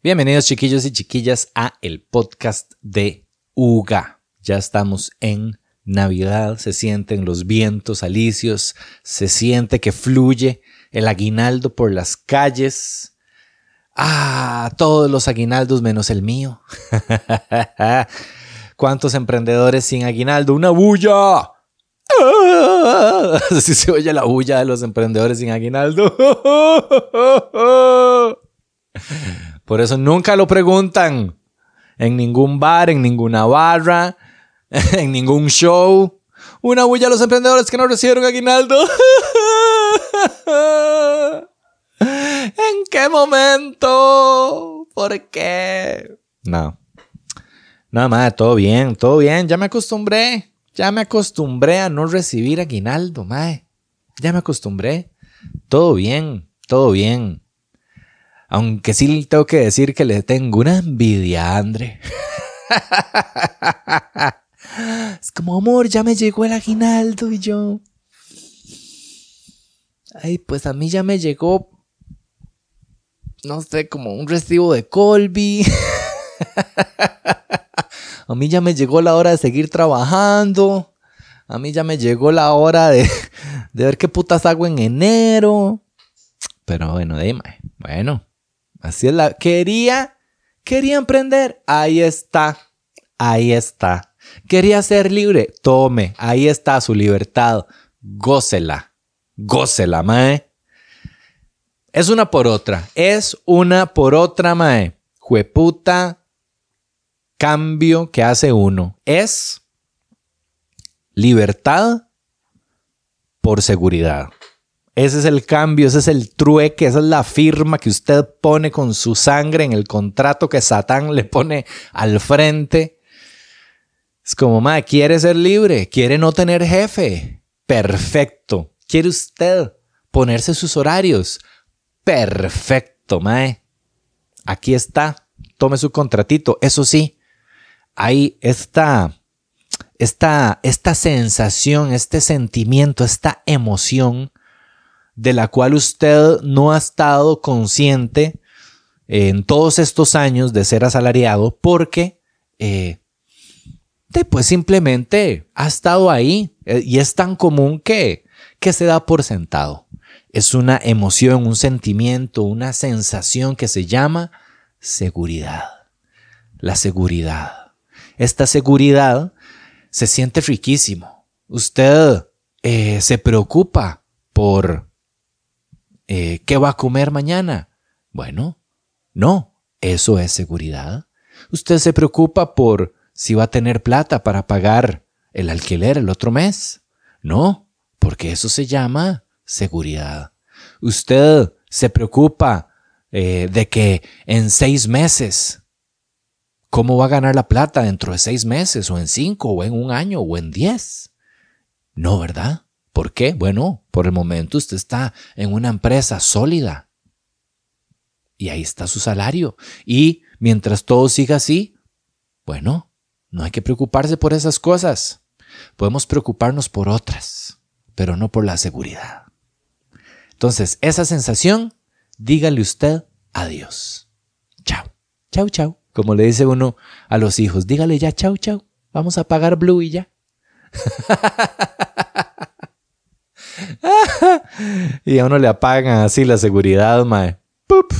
Bienvenidos chiquillos y chiquillas a el podcast de UGA. Ya estamos en Navidad, se sienten los vientos alicios, se siente que fluye el aguinaldo por las calles. Ah, todos los aguinaldos menos el mío. ¿Cuántos emprendedores sin aguinaldo? ¡Una bulla! Así se oye la bulla de los emprendedores sin aguinaldo. Por eso nunca lo preguntan en ningún bar, en ninguna barra, en ningún show. Una bulla a los emprendedores que no recibieron aguinaldo. ¿En qué momento? ¿Por qué? No. Nada más, todo bien, todo bien. Ya me acostumbré. Ya me acostumbré a no recibir aguinaldo, mae. Ya me acostumbré. Todo bien, todo bien. Aunque sí tengo que decir que le tengo una envidia a Andre. es como, amor, ya me llegó el aguinaldo y yo. Ay, pues a mí ya me llegó. No sé, como un recibo de Colby. a mí ya me llegó la hora de seguir trabajando. A mí ya me llegó la hora de, de ver qué putas hago en enero. Pero bueno, dime. Bueno, Así es la. Quería. Quería emprender. Ahí está. Ahí está. Quería ser libre. Tome. Ahí está su libertad. Gócela. Gócela, mae. Es una por otra. Es una por otra, mae. Jueputa. Cambio que hace uno. Es libertad por seguridad. Ese es el cambio, ese es el trueque, esa es la firma que usted pone con su sangre en el contrato que Satán le pone al frente. Es como, ma, quiere ser libre, quiere no tener jefe. Perfecto. ¿Quiere usted ponerse sus horarios? Perfecto, mae. Aquí está. Tome su contratito. Eso sí, hay esta, esta sensación, este sentimiento, esta emoción de la cual usted no ha estado consciente en todos estos años de ser asalariado porque eh, pues simplemente ha estado ahí eh, y es tan común que, que se da por sentado. Es una emoción, un sentimiento, una sensación que se llama seguridad. La seguridad. Esta seguridad se siente riquísimo. Usted eh, se preocupa por eh, ¿qué va a comer mañana? Bueno, no, eso es seguridad. Usted se preocupa por si va a tener plata para pagar el alquiler el otro mes. No, porque eso se llama seguridad. Usted se preocupa eh, de que en seis meses, ¿cómo va a ganar la plata dentro de seis meses o en cinco o en un año o en diez? No, ¿verdad? ¿Por qué? Bueno, por el momento usted está en una empresa sólida. Y ahí está su salario. Y mientras todo siga así, bueno, no hay que preocuparse por esas cosas. Podemos preocuparnos por otras, pero no por la seguridad. Entonces, esa sensación, dígale usted adiós. Chao. Chao, chao. Como le dice uno a los hijos, dígale ya chao, chao. Vamos a pagar Blue y ya. y a uno le apagan así la seguridad, mae.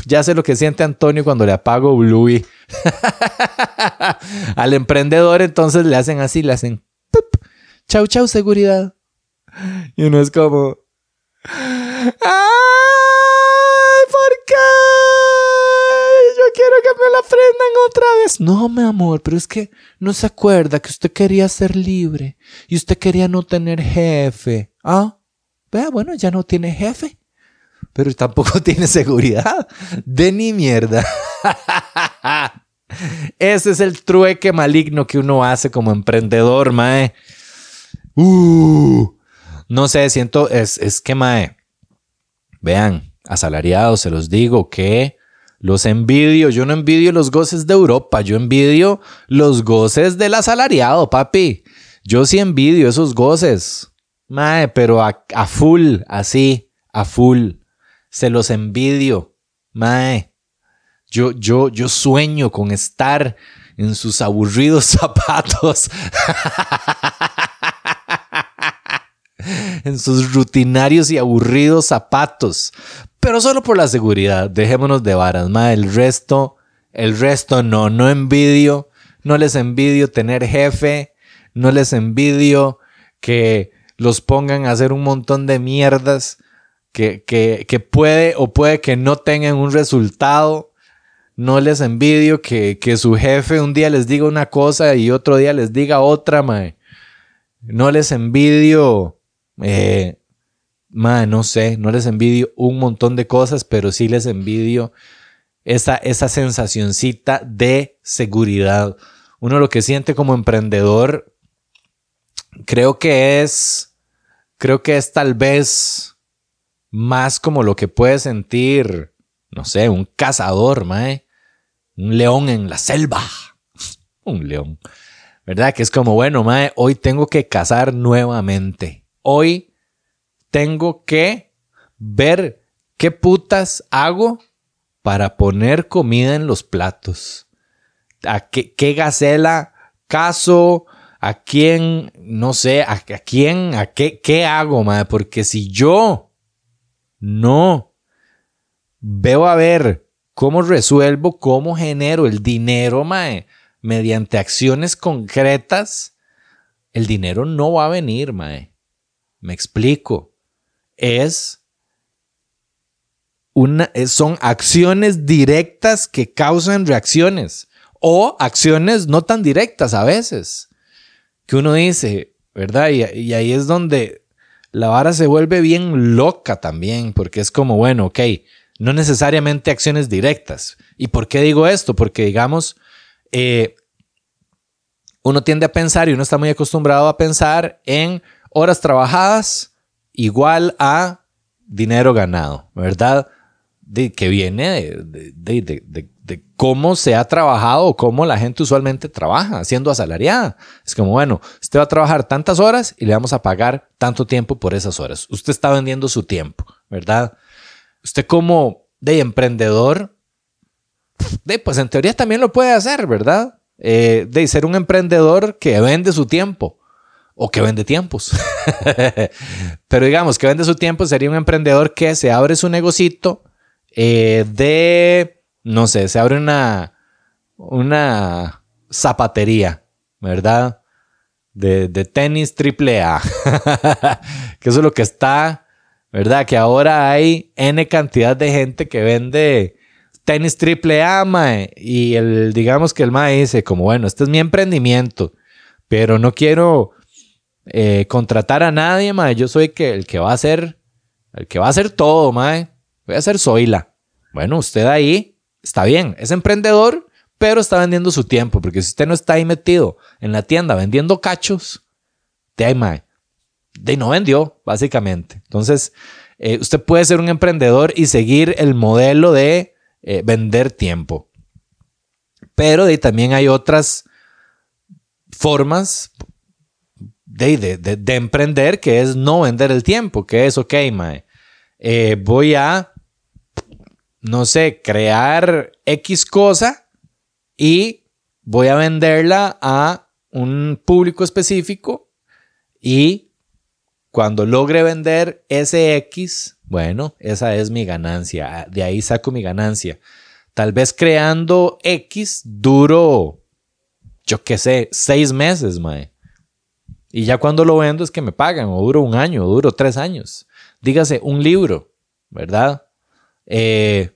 Ya sé lo que siente Antonio cuando le apago Bluey. Al emprendedor entonces le hacen así, le hacen chau chau seguridad. Y uno es como ¡Ay! ¿Por qué? Yo quiero que me la prendan otra vez. No, mi amor, pero es que no se acuerda que usted quería ser libre y usted quería no tener jefe. ¿Ah? Vea, bueno, ya no tiene jefe, pero tampoco tiene seguridad. De ni mierda. Ese es el trueque maligno que uno hace como emprendedor, mae. Uh, no sé, siento, es, es que, mae. Vean, asalariados, se los digo que los envidio. Yo no envidio los goces de Europa, yo envidio los goces del asalariado, papi. Yo sí envidio esos goces. Mae, pero a, full, así, a full. Se los envidio. Mae. Yo, yo, yo sueño con estar en sus aburridos zapatos. en sus rutinarios y aburridos zapatos. Pero solo por la seguridad. Dejémonos de varas, ma. El resto, el resto no. No envidio. No les envidio tener jefe. No les envidio que los pongan a hacer un montón de mierdas que, que, puede o puede que no tengan un resultado. No les envidio que, que, su jefe un día les diga una cosa y otro día les diga otra, mae. No les envidio, eh, no sé, no les envidio un montón de cosas, pero sí les envidio esa, esa sensacioncita de seguridad. Uno lo que siente como emprendedor, creo que es, creo que es tal vez más como lo que puede sentir, no sé, un cazador, mae. Un león en la selva. un león. ¿Verdad? Que es como, bueno, mae, hoy tengo que cazar nuevamente. Hoy tengo que ver qué putas hago para poner comida en los platos. ¿A qué, qué gacela caso? ¿A quién? No sé, ¿a, quién? ¿A qué, qué hago, mae? Porque si yo no. Veo a ver cómo resuelvo, cómo genero el dinero, mae, mediante acciones concretas. El dinero no va a venir, mae. Me explico. Es una, son acciones directas que causan reacciones o acciones no tan directas a veces. Que uno dice, ¿verdad? y ahí es donde la vara se vuelve bien loca también, porque es como, bueno, ok, no necesariamente acciones directas. ¿Y por qué digo esto? Porque, digamos, eh, uno tiende a pensar y uno está muy acostumbrado a pensar en horas trabajadas igual a dinero ganado, ¿verdad? De, que viene de, de cómo se ha trabajado o cómo la gente usualmente trabaja, siendo asalariada. Es como, bueno, usted va a trabajar tantas horas y le vamos a pagar tanto tiempo por esas horas. Usted está vendiendo su tiempo, ¿verdad? Usted como de emprendedor, de, pues en teoría también lo puede hacer, ¿verdad? Eh, de ser un emprendedor que vende su tiempo o que vende tiempos. Pero digamos que vende su tiempo sería un emprendedor que se abre su negocito eh, de no sé, se abre una, una zapatería, ¿verdad? De, tenis triple A. que eso es lo que está, ¿verdad? Que ahora hay N cantidad de gente que vende tenis triple A, mae. Y el, digamos que el mae dice, como bueno, este es mi emprendimiento, pero no quiero eh, contratar a nadie, mae. Yo soy que, el que va a hacer, el que va a hacer todo, mae. Voy a hacer Zoila. Bueno, usted ahí está bien, es emprendedor, pero está vendiendo su tiempo, porque si usted no está ahí metido en la tienda vendiendo cachos, de ahí, de no vendió, básicamente. Entonces, eh, usted puede ser un emprendedor y seguir el modelo de eh, vender tiempo. Pero de, también hay otras formas de, emprender que es no vender el tiempo, que es, ok, mae, eh, voy a no sé, crear X cosa y voy a venderla a un público específico y cuando logre vender ese X, bueno, esa es mi ganancia, de ahí saco mi ganancia. Tal vez creando X duro, yo qué sé, seis meses, mae. Y ya cuando lo vendo es que me pagan, o duro un año, o duro tres años. Dígase, un libro, ¿verdad? Eh,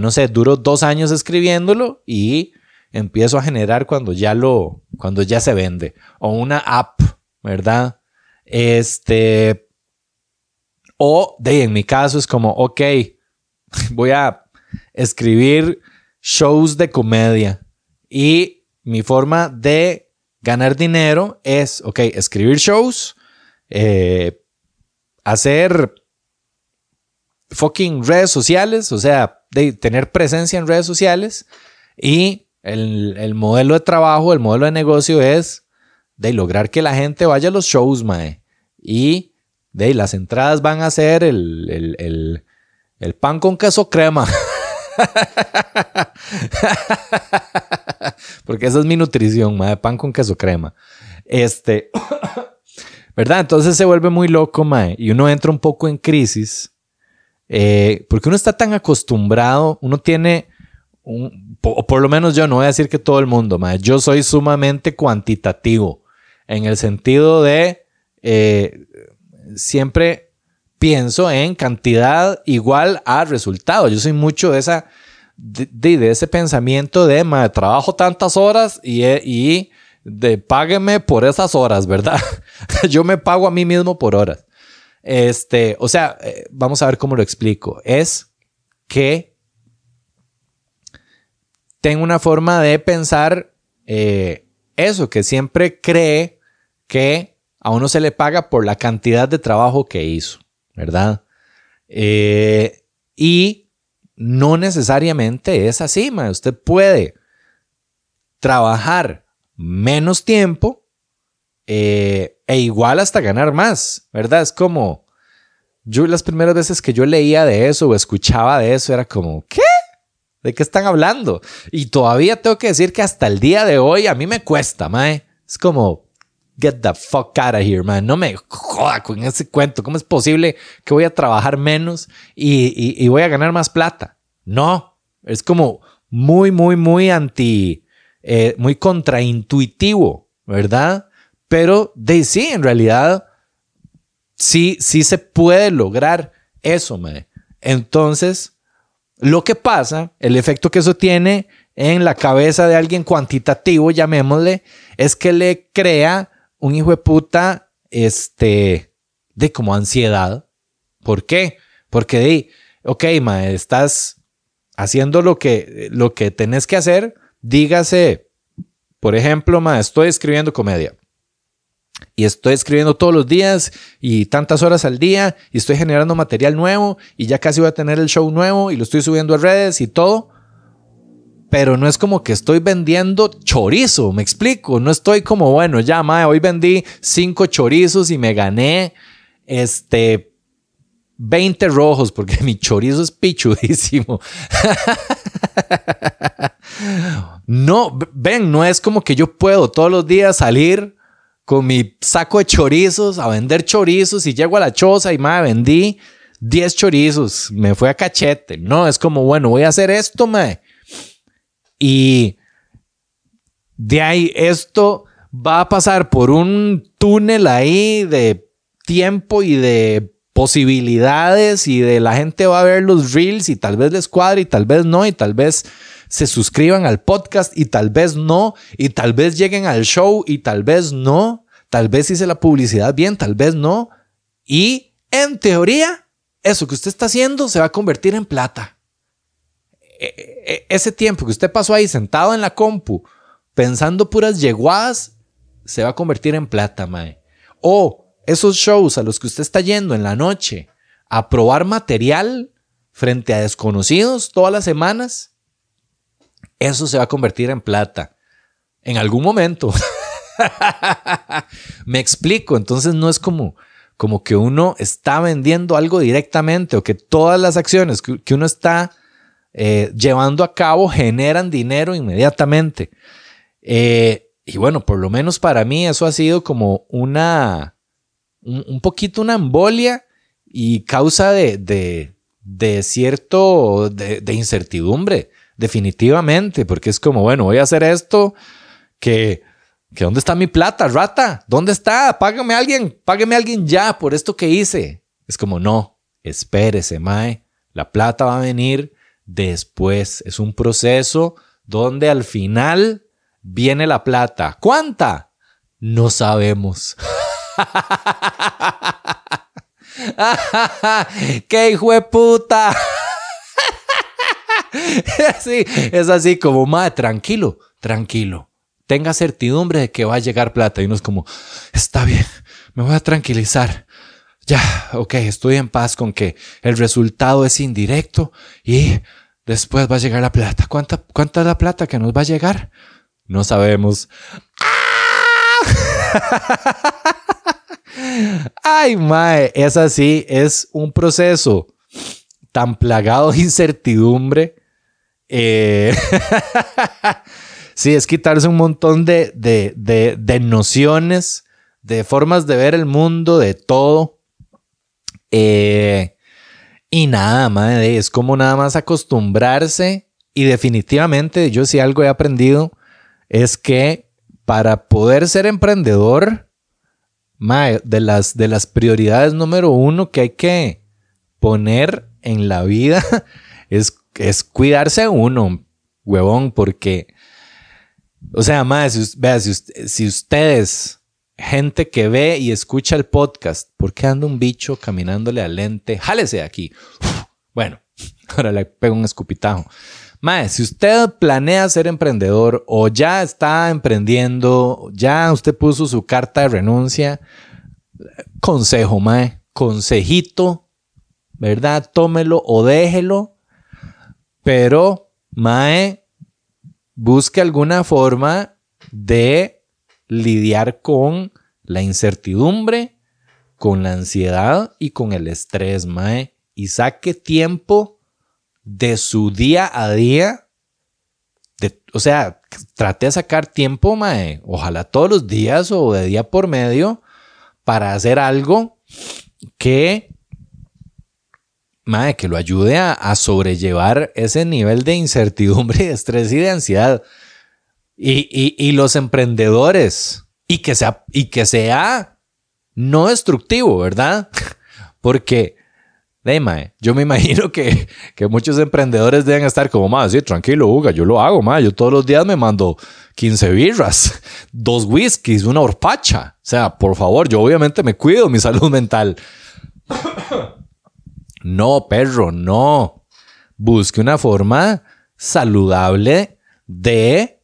no sé, duro dos años escribiéndolo y empiezo a generar cuando ya lo, cuando ya se vende. O una app, ¿verdad? Este, o de, en mi caso es como, ok, voy a escribir shows de comedia y mi forma de ganar dinero es, ok, escribir shows, eh, hacer fucking redes sociales, o sea, de tener presencia en redes sociales y el, modelo de trabajo, el modelo de negocio es de lograr que la gente vaya a los shows, mae. Y de las entradas van a ser el, el pan con queso crema. Porque esa es mi nutrición, mae, pan con queso crema. Este, ¿verdad? Entonces se vuelve muy loco, mae, y uno entra un poco en crisis, eh, porque uno está tan acostumbrado, uno tiene, o por lo menos yo no voy a decir que todo el mundo, mae, yo soy sumamente cuantitativo, en el sentido de eh, siempre pienso en cantidad igual a resultado. Yo soy mucho de esa, de, ese pensamiento de, mae, trabajo tantas horas y, y de págueme por esas horas, ¿verdad? Yo me pago a mí mismo por horas. Este, o sea, eh, vamos a ver cómo lo explico. Es que tengo una forma de pensar eh, eso, que siempre cree que a uno se le paga por la cantidad de trabajo que hizo, ¿verdad? Eh, y no necesariamente es así, ma. Usted puede trabajar menos tiempo eh, e igual hasta ganar más, ¿verdad? Es como, yo las primeras veces que yo leía de eso o escuchaba de eso era como, ¿qué? ¿De qué están hablando? Y todavía tengo que decir que hasta el día de hoy a mí me cuesta, mae. Es como, get the fuck out of here, man. No me joda con ese cuento. ¿Cómo es posible que voy a trabajar menos y, y voy a ganar más plata? No, es como muy, muy, muy anti, eh, muy contraintuitivo, ¿verdad? Pero de sí, en realidad, sí, sí se puede lograr eso, mae. Entonces, lo que pasa, el efecto que eso tiene en la cabeza de alguien cuantitativo, llamémosle, es que le crea un hijo de puta, este, de como ansiedad. ¿Por qué? Porque de, ok, mae, estás haciendo lo que, lo que tenés que hacer, Dígase, por ejemplo, ma, estoy escribiendo comedia. Y estoy escribiendo todos los días y tantas horas al día y estoy generando material nuevo y ya casi voy a tener el show nuevo y lo estoy subiendo a redes y todo. Pero no es como que estoy vendiendo chorizo, me explico. No estoy como, bueno, ya, ma, hoy vendí cinco chorizos y me gané este 20 rojos porque mi chorizo es pichudísimo. no, ven, no es como que yo puedo todos los días salir con mi saco de chorizos a vender chorizos y llego a la choza y me vendí 10 chorizos, me fue a cachete. No, es como, bueno, voy a hacer esto, mae. Y de ahí esto va a pasar por un túnel ahí de tiempo y de posibilidades y de la gente va a ver los reels y tal vez les cuadre y tal vez no y tal vez se suscriban al podcast y tal vez no y tal vez lleguen al show y tal vez no, tal vez hice la publicidad bien, tal vez no y en teoría eso que usted está haciendo se va a convertir en plata. E, e, e, ese tiempo que usted pasó ahí sentado en la compu pensando puras yeguadas se va a convertir en plata, mae. O esos shows a los que usted está yendo en la noche a probar material frente a desconocidos todas las semanas, eso se va a convertir en plata en algún momento. Me explico, entonces no es como, como que uno está vendiendo algo directamente o que todas las acciones que, uno está eh, llevando a cabo generan dinero inmediatamente. Eh, y bueno, por lo menos para mí eso ha sido como una, un, poquito una embolia y causa de, de, cierto, de, incertidumbre, definitivamente, porque es como, bueno, voy a hacer esto, que, que ¿dónde está mi plata, rata? ¿Dónde está? Págame alguien, págame a alguien ya por esto que hice. Es como, no, espérese, Mae, la plata va a venir después. Es un proceso donde al final viene la plata. ¿Cuánta? No sabemos. ¡Qué hijo de puta! sí, es así como, madre, tranquilo, tranquilo. Tenga certidumbre de que va a llegar plata. Y uno es como, está bien, me voy a tranquilizar. Ya, ok, estoy en paz con que el resultado es indirecto y después va a llegar la plata. ¿Cuánta, cuánta es la plata que nos va a llegar? No sabemos. Ay, mae, es así, es un proceso tan plagado de incertidumbre, Eh, sí, es quitarse un montón de, de, nociones, de formas de ver el mundo, de todo. Eh, y nada, madre, es como nada más acostumbrarse. Y definitivamente, yo sí algo he aprendido, es que para poder ser emprendedor, de, las, de las prioridades número uno que hay que poner en la vida es, es cuidarse uno, huevón, porque, o sea, más, si, vea, si, ustedes, gente que ve y escucha el podcast, ¿por qué anda un bicho caminándole al lente? Jálese de aquí. Bueno, ahora le pego un escupitajo. Mae, si usted planea ser emprendedor o ya está emprendiendo, ya usted puso su carta de renuncia, consejo, mae, consejito, ¿verdad? Tómelo o déjelo, pero, mae, busque alguna forma de lidiar con la incertidumbre, con la ansiedad y con el estrés, mae, y saque tiempo de su día a día. o sea, trate de sacar tiempo, mae, ojalá todos los días o de día por medio, para hacer algo que, mae, que lo ayude a, sobrellevar ese nivel de incertidumbre, de estrés y de ansiedad. Y, los emprendedores, y que sea, y que sea no destructivo, ¿verdad? Porque de, yo me imagino que, muchos emprendedores deben estar como, más, sí, tranquilo, Uga, yo lo hago, mae. Yo todos los días me mando 15 birras, dos whiskies, una horpacha. O sea, por favor, yo obviamente me cuido mi salud mental. No, perro, no. Busque una forma saludable de,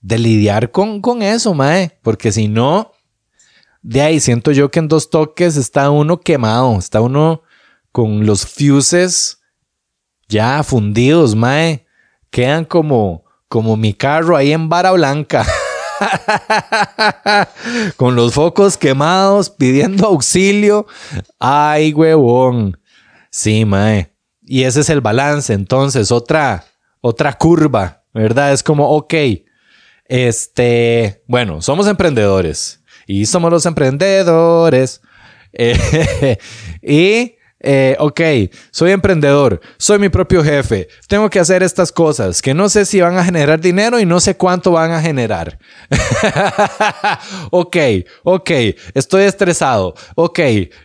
de lidiar con, con eso, mae. Porque si no, de ahí siento yo que en dos toques está uno quemado, está uno con los fuses ya fundidos, mae. Quedan como, como mi carro ahí en vara blanca. con los focos quemados, pidiendo auxilio. Ay, huevón. Sí, mae. Y ese es el balance. Entonces, otra, otra curva, ¿verdad? Es como, ok, este, bueno, somos emprendedores y somos los emprendedores. y eh, ok, soy emprendedor, soy mi propio jefe, tengo que hacer estas cosas que no sé si van a generar dinero y no sé cuánto van a generar. ok, ok, estoy estresado, ok,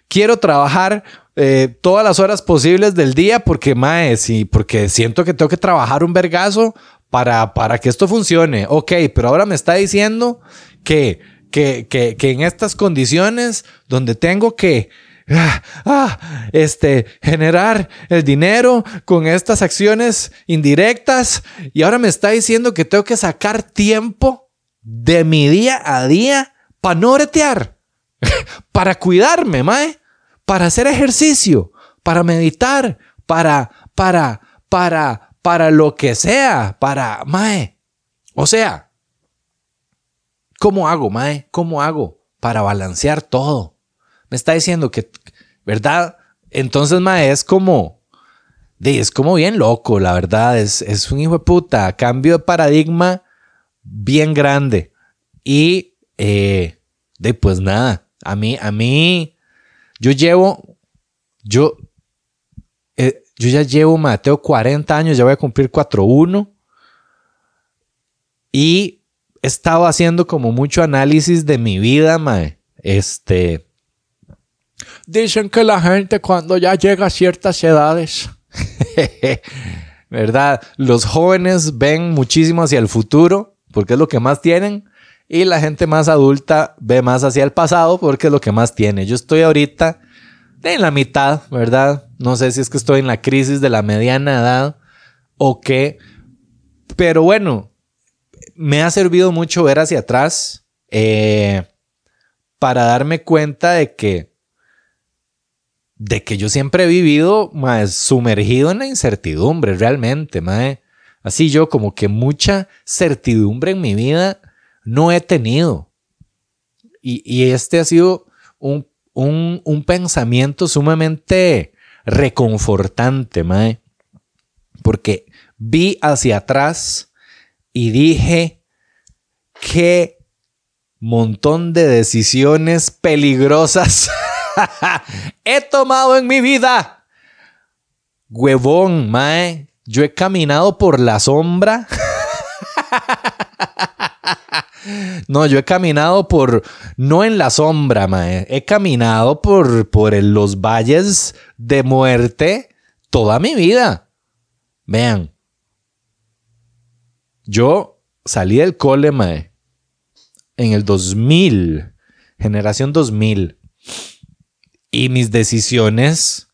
quiero trabajar eh, todas las horas posibles del día porque, mae, sí, porque siento que tengo que trabajar un vergazo para, para que esto funcione. Ok, pero ahora me está diciendo que, que, que, que en estas condiciones donde tengo que Ah, ah, este, generar el dinero con estas acciones indirectas y ahora me está diciendo que tengo que sacar tiempo de mi día a día para no bretear, para cuidarme, mae, para hacer ejercicio, para meditar, para, para, para, para lo que sea, para, mae. O sea, ¿cómo hago, mae? ¿Cómo hago para balancear todo? me está diciendo que, ¿verdad? Entonces, ma, es como, es como bien loco, la verdad, es, es un hijo de puta, cambio de paradigma bien grande. Y, eh, de pues nada, a mí, a mí, yo llevo, yo, eh, yo ya llevo, Mateo, 40 años, ya voy a cumplir 4-1. Y he estado haciendo como mucho análisis de mi vida, mae. Este, Dicen que la gente cuando ya llega a ciertas edades, ¿verdad? Los jóvenes ven muchísimo hacia el futuro porque es lo que más tienen y la gente más adulta ve más hacia el pasado porque es lo que más tiene. Yo estoy ahorita en la mitad, ¿verdad? No sé si es que estoy en la crisis de la mediana edad o qué, pero bueno, me ha servido mucho ver hacia atrás eh, para darme cuenta de que de que yo siempre he vivido más sumergido en la incertidumbre, realmente, mae. Así yo como que mucha certidumbre en mi vida no he tenido. Y, este ha sido un, un, pensamiento sumamente reconfortante, mae. Porque vi hacia atrás y dije, qué montón de decisiones peligrosas he tomado en mi vida. Huevón, mae, yo he caminado por la sombra. No, yo he caminado por, no en la sombra, mae. He caminado por, por los valles de muerte toda mi vida. Vean, yo salí del cole, mae, en el 2000, generación 2000. Y mis decisiones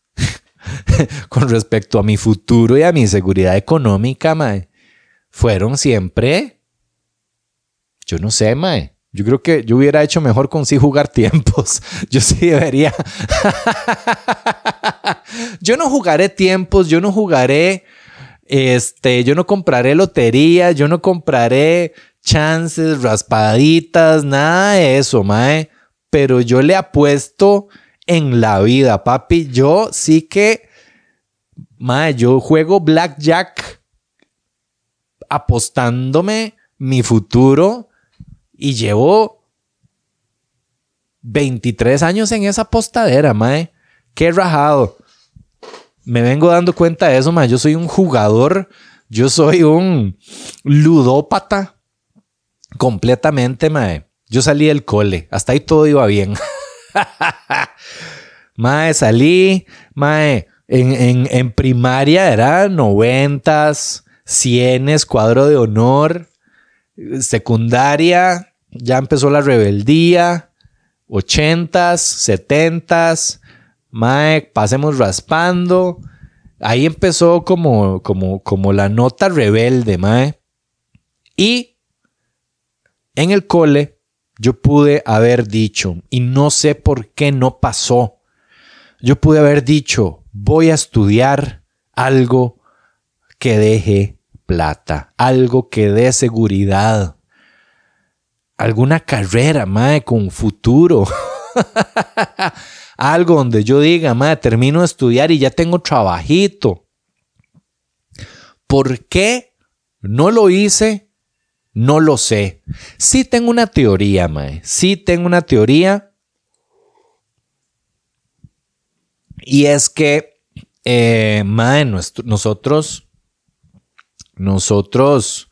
con respecto a mi futuro y a mi seguridad económica, mae, fueron siempre, yo no sé, mae. Yo creo que yo hubiera hecho mejor con sí jugar tiempos. Yo sí debería. yo no jugaré tiempos, yo no jugaré, este, yo no compraré lotería, yo no compraré chances, raspaditas, nada de eso, mae. Pero yo le apuesto en la vida, papi. Yo sí que, mae, yo juego blackjack apostándome mi futuro y llevo 23 años en esa postadera, mae. Qué rajado. Me vengo dando cuenta de eso, mae. Yo soy un jugador, yo soy un ludópata completamente, mae. Yo salí del cole, hasta ahí todo iba bien. mae, salí, mae, en, en primaria era noventas, cienes, cuadro de honor, secundaria, ya empezó la rebeldía, 80s, 70s, Mike, pasemos raspando. Ahí empezó como, como, como la nota rebelde, Mae. Y en el cole yo pude haber dicho, y no sé por qué no pasó, yo pude haber dicho, voy a estudiar algo que deje plata, algo que dé seguridad alguna carrera, madre, con futuro. Algo donde yo diga, madre, termino de estudiar y ya tengo trabajito. ¿Por qué no lo hice? No lo sé. Sí tengo una teoría, madre. Sí tengo una teoría. Y es que, eh, mae, nosotros, nosotros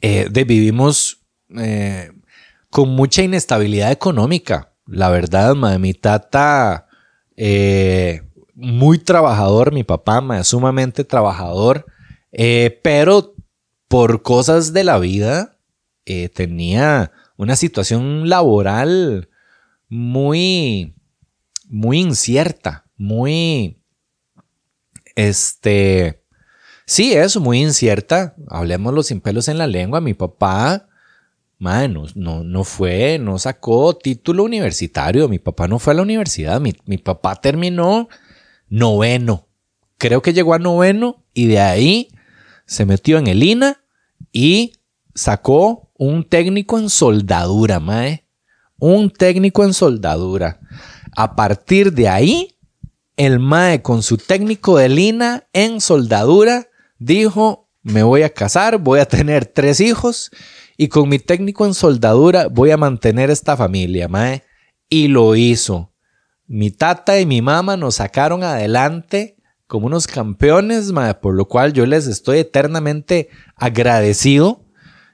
eh, vivimos eh, con mucha inestabilidad económica. La verdad, mi tata, eh, muy trabajador, mi papá, sumamente trabajador, eh, pero por cosas de la vida eh, tenía una situación laboral muy, muy incierta, muy, este, sí, eso, muy incierta. Hablemos sin pelos en la lengua. Mi papá Madre, no, no, fue, no sacó título universitario. Mi papá no fue a la universidad. Mi, papá terminó noveno. Creo que llegó a noveno y de ahí se metió en el INA y sacó un técnico en soldadura, mae. Un técnico en soldadura. A partir de ahí, el mae con su técnico de INA en soldadura dijo, me voy a casar, voy a tener tres hijos y con mi técnico en soldadura voy a mantener esta familia, mae. Y lo hizo. Mi tata y mi mamá nos sacaron adelante como unos campeones, mae, por lo cual yo les estoy eternamente agradecido.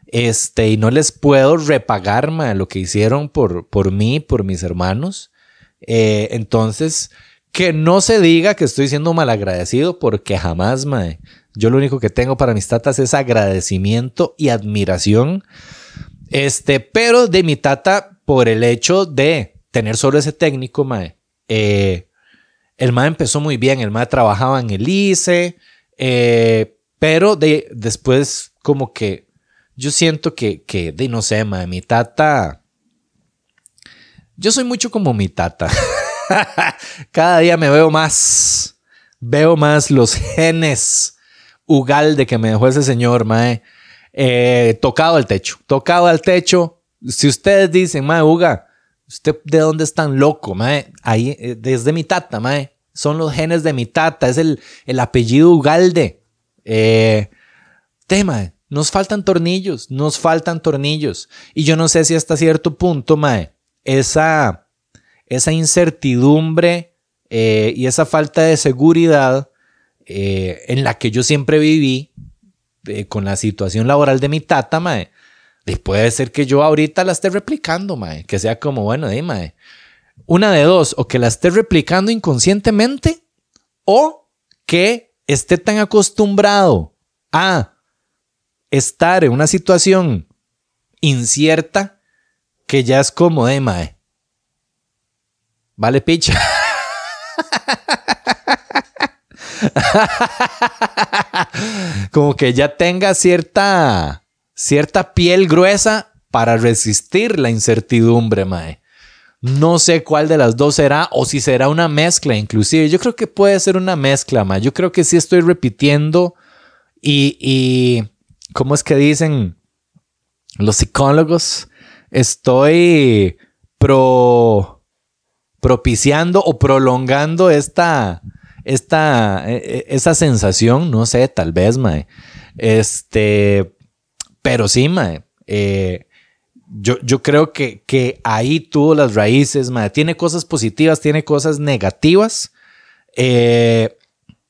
Este, y no les puedo repagar, mae, lo que hicieron por, por mí, por mis hermanos. Eh, entonces, que no se diga que estoy siendo malagradecido porque jamás, mae. Yo lo único que tengo para mis tatas es agradecimiento y admiración. Este, pero de mi tata por el hecho de tener solo ese técnico, mae. Eh, el mae empezó muy bien, el mae trabajaba en el ICE, eh, pero de, después como que yo siento que, que de no sé, mae, mi tata... Yo soy mucho como mi tata. Cada día me veo más, veo más los genes Ugalde que me dejó ese señor, mae. Eh, tocado al techo, tocado al techo. Si ustedes dicen, mae, Uga, ¿usted de dónde es tan loco, mae? Ahí, eh, desde mi tata, mae. Son los genes de mi tata, es el, el apellido Ugalde. Eh, tema, nos faltan tornillos, nos faltan tornillos. Y yo no sé si hasta cierto punto, mae, esa, esa incertidumbre eh, y esa falta de seguridad eh, en la que yo siempre viví eh, con la situación laboral de mi tata, mae, puede ser que yo ahorita la esté replicando, mae, que sea como, bueno, de mae, una de dos, o que la esté replicando inconscientemente o que esté tan acostumbrado a estar en una situación incierta que ya es como de mae. Vale, picha. como que ya tenga cierta, cierta piel gruesa para resistir la incertidumbre, mae. No sé cuál de las dos será o si será una mezcla inclusive. Yo creo que puede ser una mezcla, mae. Yo creo que sí estoy repitiendo y, y ¿cómo es que dicen los psicólogos? Estoy pro, propiciando o prolongando esta, esta, e, e, esa sensación, no sé, tal vez, mae. Este, pero sí, mae. Eh, yo, yo, creo que, que, ahí tuvo las raíces, mae. Tiene cosas positivas, tiene cosas negativas. Eh,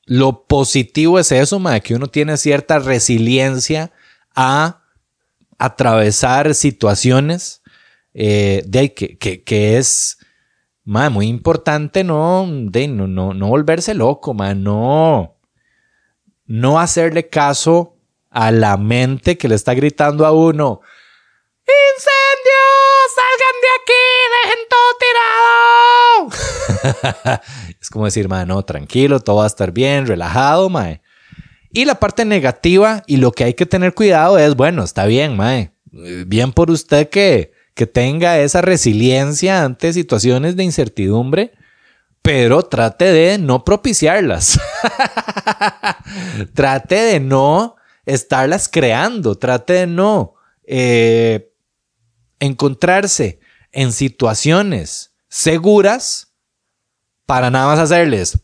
lo positivo es eso, mae, que uno tiene cierta resiliencia a atravesar situaciones eh, de que, que, que es muy importante no, de, no, no, no volverse loco, man, no, no hacerle caso a la mente que le está gritando a uno. ¡Incendio! ¡Salgan de aquí! ¡Dejen todo tirado! es como decir, man, no, tranquilo, todo va a estar bien, relajado, mae. Y la parte negativa y lo que hay que tener cuidado es, bueno, está bien, mae. Bien por usted que, que tenga esa resiliencia ante situaciones de incertidumbre, pero trate de no propiciarlas. trate de no estarlas creando, trate de no eh, encontrarse en situaciones seguras para nada más hacerles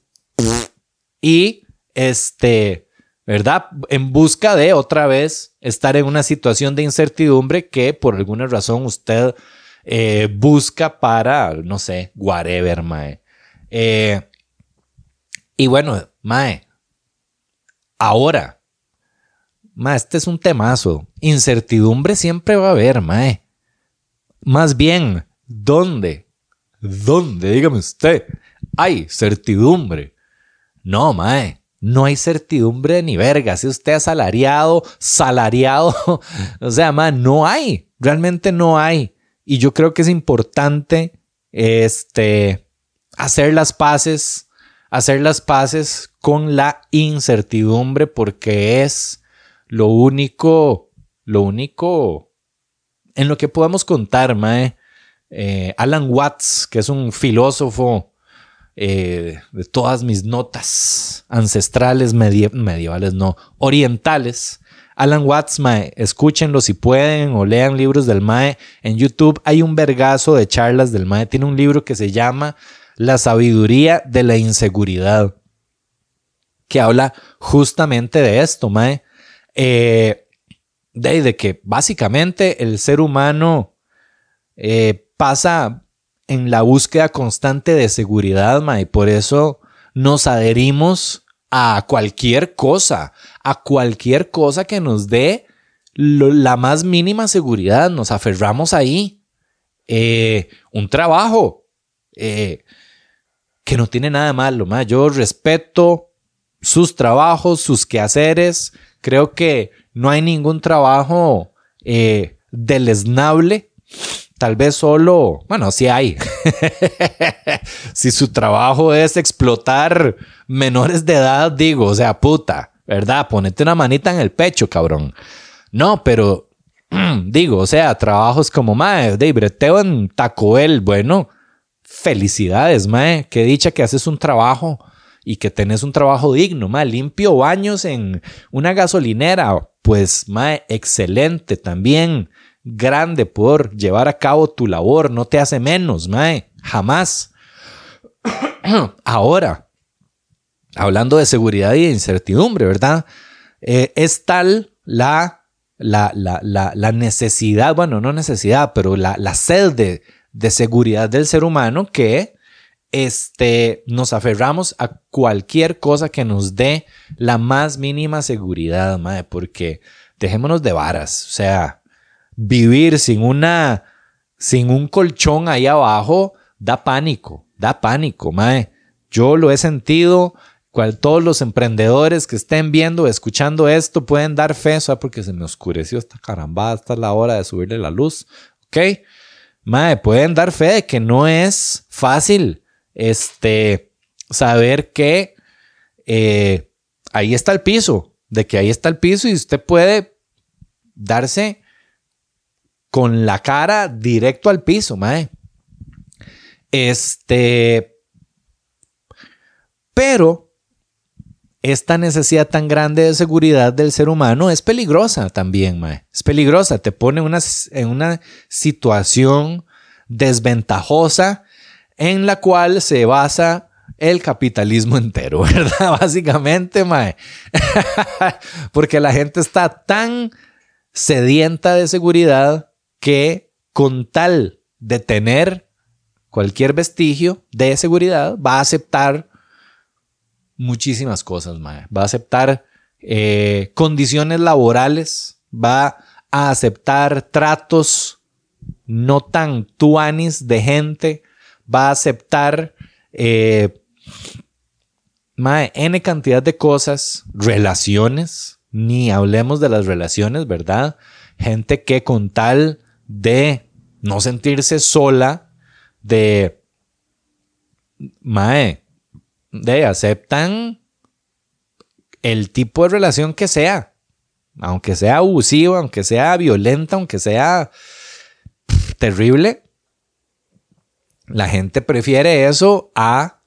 y este ¿verdad? En busca de otra vez estar en una situación de incertidumbre que por alguna razón usted eh, busca para, no sé, whatever, mae. Eh, y bueno, mae, ahora, mae, este es un temazo. Incertidumbre siempre va a haber, mae. Más bien, ¿dónde? ¿Dónde? Dígame usted. Hay certidumbre. No, mae no hay certidumbre ni verga. Si usted asalariado, salariado, o sea, no hay, realmente no hay. Y yo creo que es importante este, hacer las paces, hacer las paces con la incertidumbre porque es lo único, lo único en lo que podemos contar. Eh, Alan Watts, que es un filósofo eh, de todas mis notas ancestrales, medievales, no, orientales. Alan Watts, Mae, escúchenlo si pueden o lean libros del Mae. En YouTube hay un vergazo de charlas del Mae. Tiene un libro que se llama La sabiduría de la inseguridad, que habla justamente de esto, Mae. Eh, de, que básicamente el ser humano eh, pasa en la búsqueda constante de seguridad, ma, y por eso nos adherimos a cualquier cosa, a cualquier cosa que nos dé la más mínima seguridad, nos aferramos ahí. Eh, un trabajo eh, que no tiene nada malo, ma. yo respeto sus trabajos, sus quehaceres, creo que no hay ningún trabajo eh, deleznable Tal vez solo, bueno, sí hay. si su trabajo es explotar menores de edad, digo, o sea, puta, ¿verdad? Ponete una manita en el pecho, cabrón. No, pero digo, o sea, trabajos como mae, de breteo en Taco Bell, bueno, felicidades, mae, qué dicha que haces un trabajo y que tenés un trabajo digno, mae, limpio baños en una gasolinera, pues mae, excelente también grande por llevar a cabo tu labor, no te hace menos, mae, jamás. Ahora, hablando de seguridad y de incertidumbre, ¿verdad? Eh, es tal la, la, la, necesidad, bueno, no necesidad, pero la, sed de, de, seguridad del ser humano que este, nos aferramos a cualquier cosa que nos dé la más mínima seguridad, madre, porque dejémonos de varas, o sea, vivir sin una, sin un colchón ahí abajo da pánico, da pánico, madre. Yo lo he sentido, cual todos los emprendedores que estén viendo, escuchando esto, pueden dar fe, ¿sabes? porque se me oscureció esta caramba, es la hora de subirle la luz, ¿ok? Madre, pueden dar fe de que no es fácil este, saber que eh, ahí está el piso, de que ahí está el piso y usted puede darse con la cara directo al piso, mae. Este, pero esta necesidad tan grande de seguridad del ser humano es peligrosa también, mae. Es peligrosa, te pone una, en una situación desventajosa en la cual se basa el capitalismo entero, ¿verdad? Básicamente, mae. Porque la gente está tan sedienta de seguridad que con tal de tener cualquier vestigio de seguridad, va a aceptar muchísimas cosas, mae. Va a aceptar eh, condiciones laborales, va a aceptar tratos no tan tuanis de gente, va a aceptar eh, N cantidad de cosas, relaciones, ni hablemos de las relaciones, ¿verdad? Gente que con tal de no sentirse sola, de, mae, de aceptan el tipo de relación que sea, aunque sea abusiva, aunque sea violenta, aunque sea terrible, la gente prefiere eso a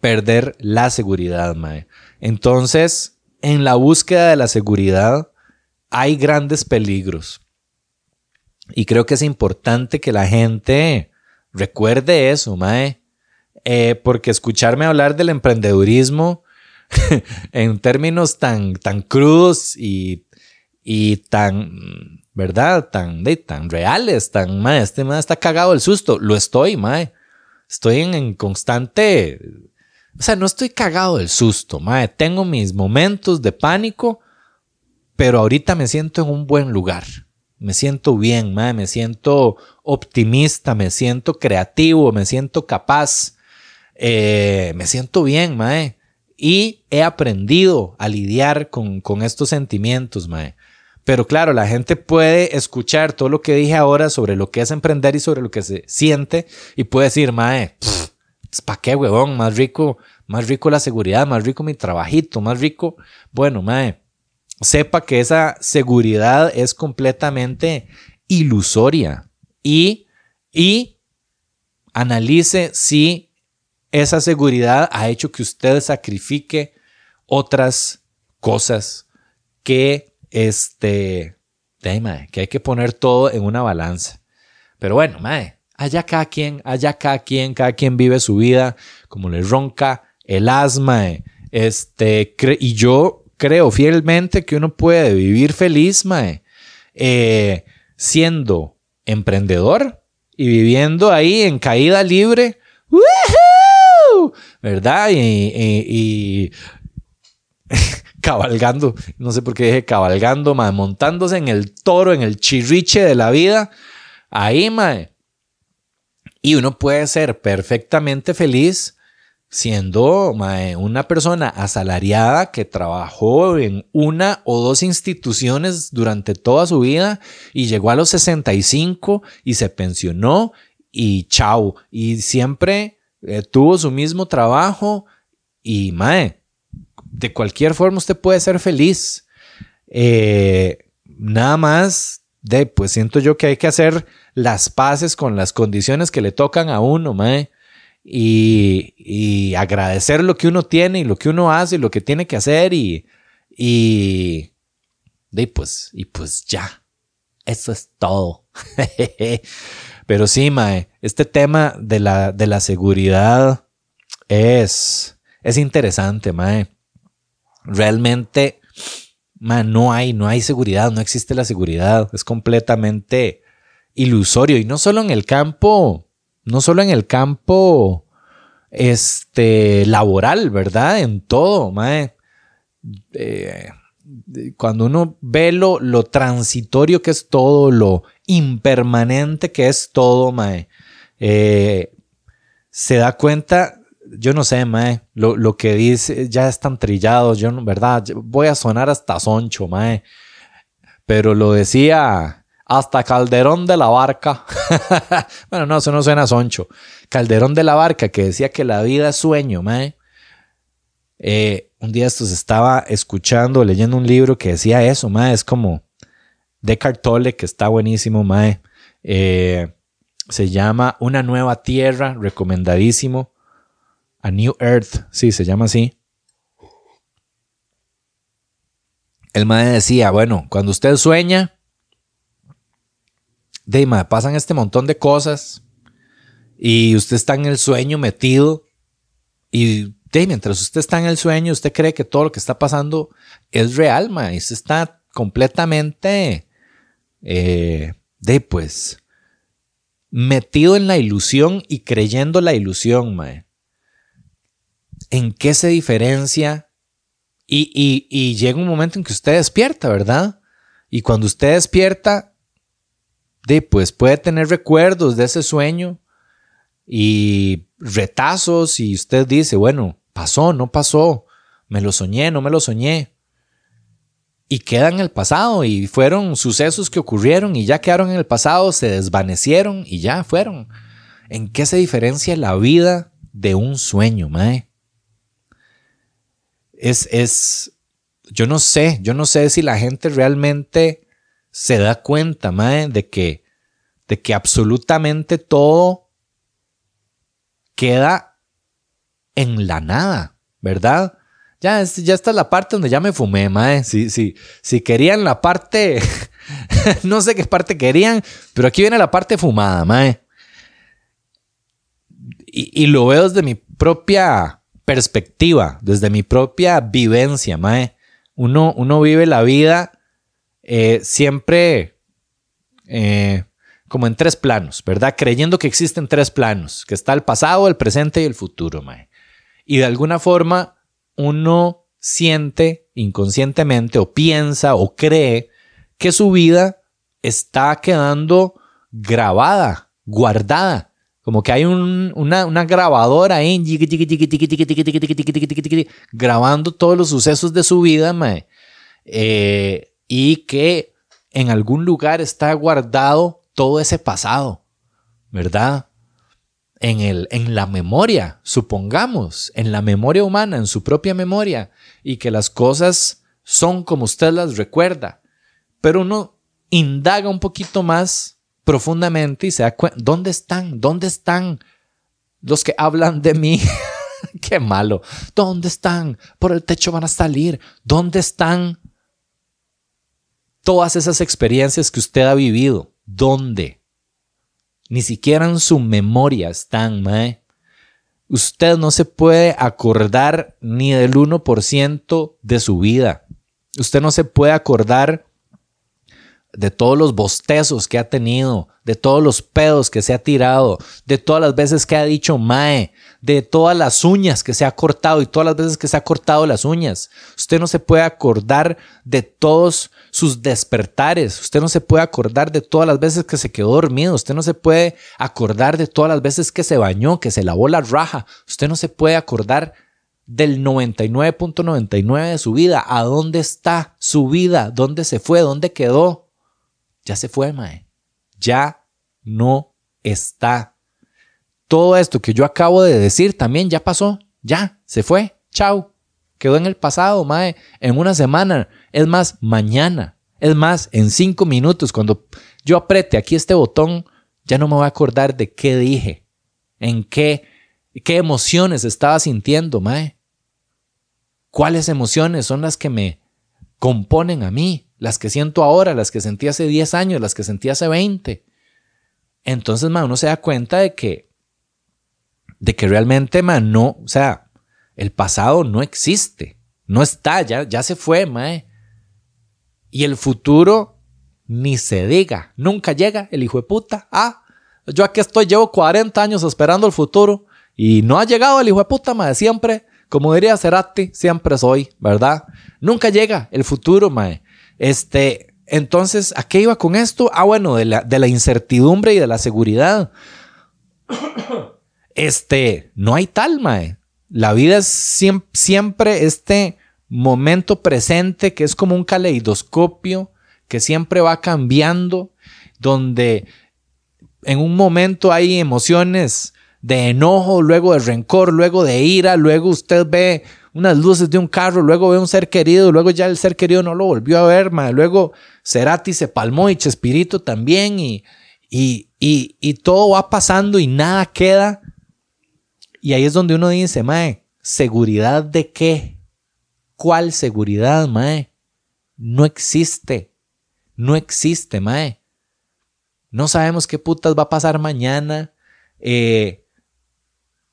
perder la seguridad, mae. Entonces, en la búsqueda de la seguridad hay grandes peligros. Y creo que es importante que la gente recuerde eso, mae. Eh, porque escucharme hablar del emprendedurismo en términos tan, tan crudos y, y tan ¿verdad? Tan, de, tan reales, tan, mae, este mae está cagado el susto. Lo estoy, mae. Estoy en, constante, o sea, no estoy cagado del susto, mae. Tengo mis momentos de pánico, pero ahorita me siento en un buen lugar. Me siento bien, mae. Me siento optimista, me siento creativo, me siento capaz. Eh, me siento bien, mae. Y he aprendido a lidiar con, con estos sentimientos, mae. Pero claro, la gente puede escuchar todo lo que dije ahora sobre lo que es emprender y sobre lo que se siente y puede decir, mae, ¿para qué, huevón? Más rico, más rico la seguridad, más rico mi trabajito, más rico. Bueno, mae, sepa que esa seguridad es completamente ilusoria y, y analice si esa seguridad ha hecho que usted sacrifique otras cosas que este, que hay que poner todo en una balanza. Pero bueno, mae, allá cada quien, allá cada quien, cada quien vive su vida como le ronca el asma. Este, y yo creo fielmente que uno puede vivir feliz, mae, eh, siendo emprendedor y viviendo ahí en caída libre. ¿Verdad? y cabalgando, no sé por qué dije cabalgando, montándose en el toro, en el chirriche de la vida, ahí, mae. Y uno puede ser perfectamente feliz siendo mae, una persona asalariada que trabajó en una o dos instituciones durante toda su vida y llegó a los 65 y se pensionó y chao. Y siempre eh, tuvo su mismo trabajo y mae, de cualquier forma usted puede ser feliz. Eh, nada más de, pues siento yo que hay que hacer las paces con las condiciones que le tocan a uno, mae. Y, agradecer lo que uno tiene y lo que uno hace y lo que tiene que hacer y, y, de, pues, y pues ya. Eso es todo. Pero sí, mae, este tema de la, de la seguridad es, es interesante, mae realmente man, no hay, no hay seguridad, no existe la seguridad. Es completamente ilusorio. Y no solo en el campo, no solo en el campo este, laboral, ¿verdad? En todo, mae. Eh, cuando uno ve lo, lo, transitorio que es todo, lo impermanente que es todo, mae, eh, se da cuenta, yo no sé, mae, lo, lo, que dice ya están trillados, yo, ¿verdad? Voy a sonar hasta soncho, mae, pero lo decía hasta Calderón de la Barca. bueno, no, eso no suena soncho. Calderón de la Barca, que decía que la vida es sueño, mae. Eh, un día estos estaba escuchando, leyendo un libro que decía eso, mae. Es como de Tolle, que está buenísimo, mae. Eh, se llama Una Nueva Tierra, recomendadísimo. A New Earth, sí, se llama así. El mae decía, bueno, cuando usted sueña, de pasan este montón de cosas y usted está en el sueño metido y de, mientras usted está en el sueño, usted cree que todo lo que está pasando es real, ma, y usted está completamente eh, de pues metido en la ilusión y creyendo la ilusión, ma. ¿En qué se diferencia? Y, y, y llega un momento en que usted despierta, ¿verdad? Y cuando usted despierta, de, pues puede tener recuerdos de ese sueño y retazos y usted dice, bueno, pasó, no pasó, me lo soñé, no me lo soñé. Y queda en el pasado y fueron sucesos que ocurrieron y ya quedaron en el pasado, se desvanecieron y ya fueron. ¿En qué se diferencia la vida de un sueño, Mae? Es, es, yo no sé, yo no sé si la gente realmente se da cuenta, mae, de que, de que absolutamente todo queda en la nada, ¿verdad? Ya, ya está la parte donde ya me fumé, mae. Si, si, si querían la parte, no sé qué parte querían, pero aquí viene la parte fumada, mae. Y, y, lo veo desde mi propia perspectiva, desde mi propia vivencia, mae. Uno, uno vive la vida eh, siempre eh, como en tres planos, ¿verdad? Creyendo que existen tres planos, que está el pasado, el presente y el futuro, mae. Y de alguna forma uno siente inconscientemente o piensa o cree que su vida está quedando grabada, guardada. Como que hay una, una, grabadora ahí grabando todos los sucesos de su vida, mae. Eh, y que en algún lugar está guardado todo ese pasado, ¿verdad? En, el, en la memoria, supongamos, en la memoria humana, en su propia memoria, y que las cosas son como usted las recuerda. Pero uno indaga un poquito más profundamente y se da cuenta, ¿dónde están? ¿Dónde están los que hablan de mí? Qué malo. ¿Dónde están? Por el techo van a salir. ¿Dónde están todas esas experiencias que usted ha vivido. ¿Dónde? Ni siquiera en su memoria están, mae. Usted no se puede acordar ni del 1% de su vida. Usted no se puede acordar de todos los bostezos que ha tenido, de todos los pedos que se ha tirado, de todas las veces que ha dicho mae, de todas las uñas que se ha cortado y todas las veces que se ha cortado las uñas. Usted no se puede acordar de todos sus despertares. Usted no se puede acordar de todas las veces que se quedó dormido. Usted no se puede acordar de todas las veces que se bañó, que se lavó la raja. Usted no se puede acordar del 99.99 de su vida. ¿A dónde está su vida? ¿Dónde se fue? ¿Dónde quedó? Ya se fue, Mae. Ya no está. Todo esto que yo acabo de decir también ya pasó. Ya, se fue. Chao quedó en el pasado, mae, en una semana, es más, mañana, es más, en cinco minutos, cuando yo apriete aquí este botón, ya no me voy a acordar de qué dije, en qué, qué emociones estaba sintiendo, mae. ¿Cuáles emociones son las que me componen a mí? Las que siento ahora, las que sentí hace 10 años, las que sentí hace 20. Entonces, mae, uno se da cuenta de que, de que realmente, mae, no, o sea, el pasado no existe. No está, ya, ya se fue, mae. Y el futuro ni se diga. Nunca llega el hijo de puta. Ah, yo aquí estoy, llevo 40 años esperando el futuro y no ha llegado el hijo de puta, mae. Siempre, como diría Cerati, siempre soy, ¿verdad? Nunca llega el futuro, mae. Este, entonces, ¿a qué iba con esto? Ah, bueno, de la, incertidumbre y de la seguridad. Este, no hay tal, mae. La vida es siempre este momento presente que es como un caleidoscopio que siempre va cambiando, donde en un momento hay emociones de enojo, luego de rencor, luego de ira, luego usted ve unas luces de un carro, luego ve un ser querido, luego ya el ser querido no lo volvió a ver, luego Cerati se palmó y Chespirito también y, y, y, todo va pasando y nada queda. Y ahí es donde uno dice, mae, ¿seguridad de qué? ¿Cuál seguridad, mae? No existe. No existe, mae. No sabemos qué putas va a pasar mañana. Eh,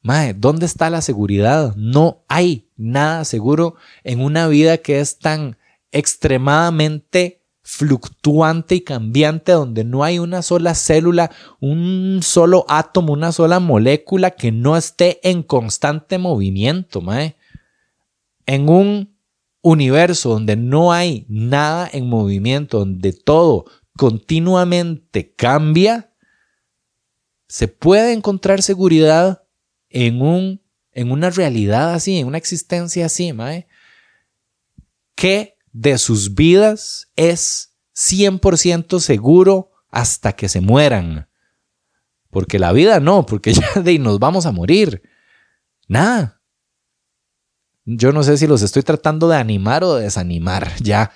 mae, ¿dónde está la seguridad? No hay nada seguro en una vida que es tan extremadamente fluctuante y cambiante donde no hay una sola célula, un solo átomo, una sola molécula que no esté en constante movimiento, mae. En un universo donde no hay nada en movimiento, donde todo continuamente cambia, se puede encontrar seguridad en, un, en una realidad así, en una existencia así, mae, que de sus vidas es 100% seguro hasta que se mueran. Porque la vida no, porque ya de nos vamos a morir. Nada. Yo no sé si los estoy tratando de animar o de desanimar, ya.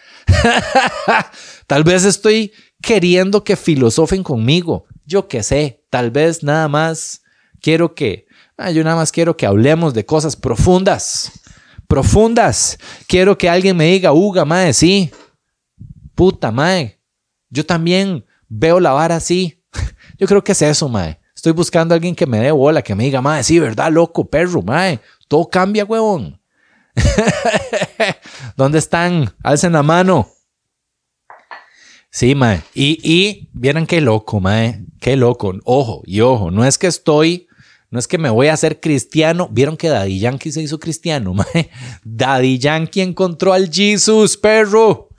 Tal vez estoy queriendo que filosofen conmigo. Yo qué sé, tal vez nada más quiero que, ah, yo nada más quiero que hablemos de cosas profundas, profundas. Quiero que alguien me diga, Uga, mae, sí, puta, mae. Yo también veo la vara así. yo creo que es eso, mae. Estoy buscando a alguien que me dé bola, que me diga, mae, sí, ¿verdad, loco, perro, mae? Todo cambia, huevón. ¿Dónde están? Alcen la mano. Sí, mae. Y, y vieran qué loco, mae. Qué loco. Ojo, y ojo, no es que estoy, no es que me voy a hacer cristiano. Vieron que Daddy Yankee se hizo cristiano, mae. Daddy Yankee encontró al Jesus, perro.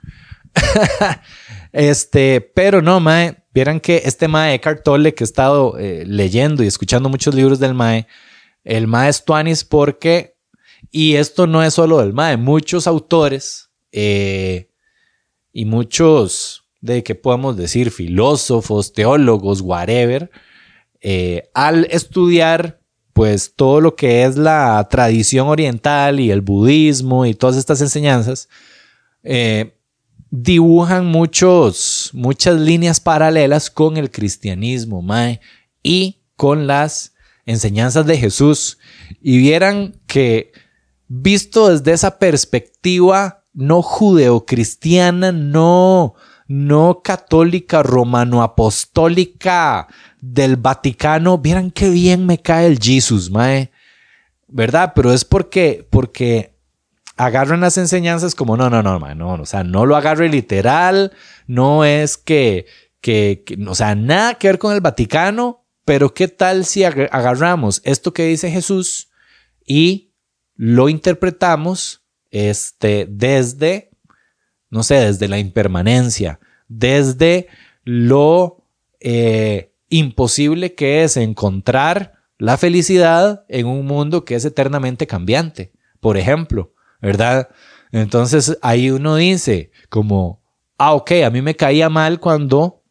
este, pero no, mae. Vieran que este mae Eckhart Tolle que he estado eh, leyendo y escuchando muchos libros del mae, el mae es porque, y esto no es solo del mae, muchos autores eh, y muchos de que podemos decir filósofos, teólogos, whatever, eh, al estudiar pues todo lo que es la tradición oriental y el budismo y todas estas enseñanzas, eh, dibujan muchos, muchas líneas paralelas con el cristianismo, y con las enseñanzas de Jesús. Y vieran que visto desde esa perspectiva no judeocristiana, no no católica romano-apostólica del Vaticano, vieran qué bien me cae el Jesus, mae. ¿Verdad? Pero es porque, porque agarran las enseñanzas como, no, no, no, mae, no, o sea, no lo agarre literal, no es que, que, o sea, nada que ver con el Vaticano, pero ¿qué tal si agarramos esto que dice Jesús y lo interpretamos este, desde no sé, desde la impermanencia, desde lo eh, imposible que es encontrar la felicidad en un mundo que es eternamente cambiante, por ejemplo, ¿verdad? Entonces ahí uno dice como, ah, ok, a mí me caía mal cuando,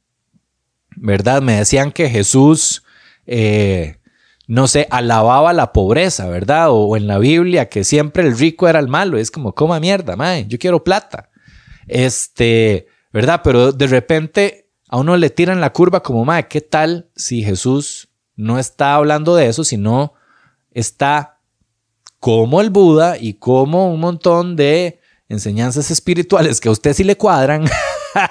¿verdad? Me decían que Jesús, eh, no sé, alababa la pobreza, ¿verdad? O, en la Biblia que siempre el rico era el malo. Es como, coma mierda, mae, yo quiero plata. Este, ¿verdad? Pero de repente a uno le tiran la curva como, madre, ¿qué tal si Jesús no está hablando de eso, sino está como el Buda y como un montón de enseñanzas espirituales que a usted sí le cuadran?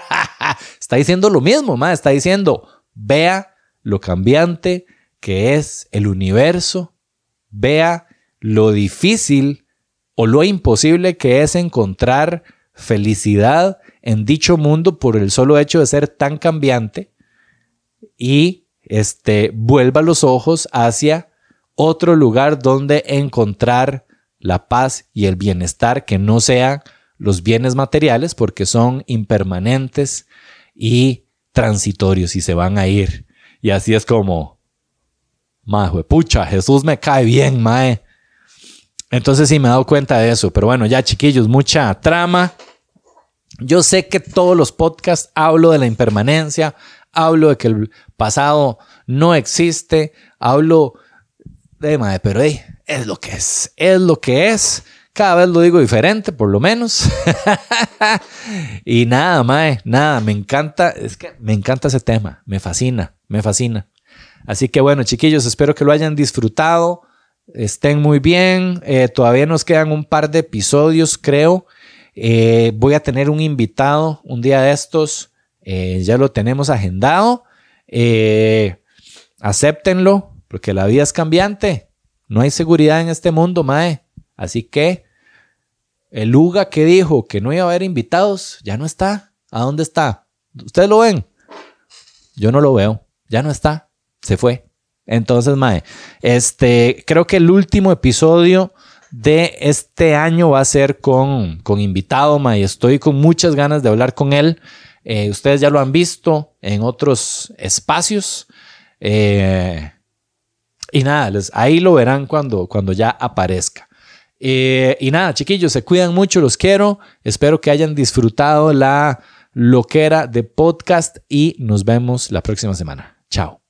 está diciendo lo mismo, madre, está diciendo, vea lo cambiante que es el universo, vea lo difícil o lo imposible que es encontrar felicidad en dicho mundo por el solo hecho de ser tan cambiante y este, vuelva los ojos hacia otro lugar donde encontrar la paz y el bienestar que no sean los bienes materiales porque son impermanentes y transitorios y se van a ir. Y así es como, pucha, Jesús me cae bien, mae. Entonces sí me he dado cuenta de eso. Pero bueno, ya chiquillos, mucha trama. Yo sé que todos los podcasts hablo de la impermanencia, hablo de que el pasado no existe, hablo de mae, pero hey, es lo que es, es lo que es. Cada vez lo digo diferente, por lo menos. y nada, mae, nada, me encanta, es que me encanta ese tema, me fascina, me fascina. Así que bueno, chiquillos, espero que lo hayan disfrutado, estén muy bien. Eh, todavía nos quedan un par de episodios, creo. Eh, voy a tener un invitado un día de estos, eh, ya lo tenemos agendado. acéptenlo, porque la vida es cambiante. No hay seguridad en este mundo, mae. Así que el Luga que dijo que no iba a haber invitados, ya no está. ¿A dónde está? ¿Ustedes lo ven? Yo no lo veo. Ya no está. Se fue. Entonces, Mae, este, creo que el último episodio de este año va a ser con, con invitado, Mae. Estoy con muchas ganas de hablar con él. Eh, ustedes ya lo han visto en otros espacios. Eh, y nada, les, ahí lo verán cuando, cuando ya aparezca. Eh, y nada, chiquillos, se cuidan mucho, los quiero. Espero que hayan disfrutado la loquera de podcast y nos vemos la próxima semana. Chao.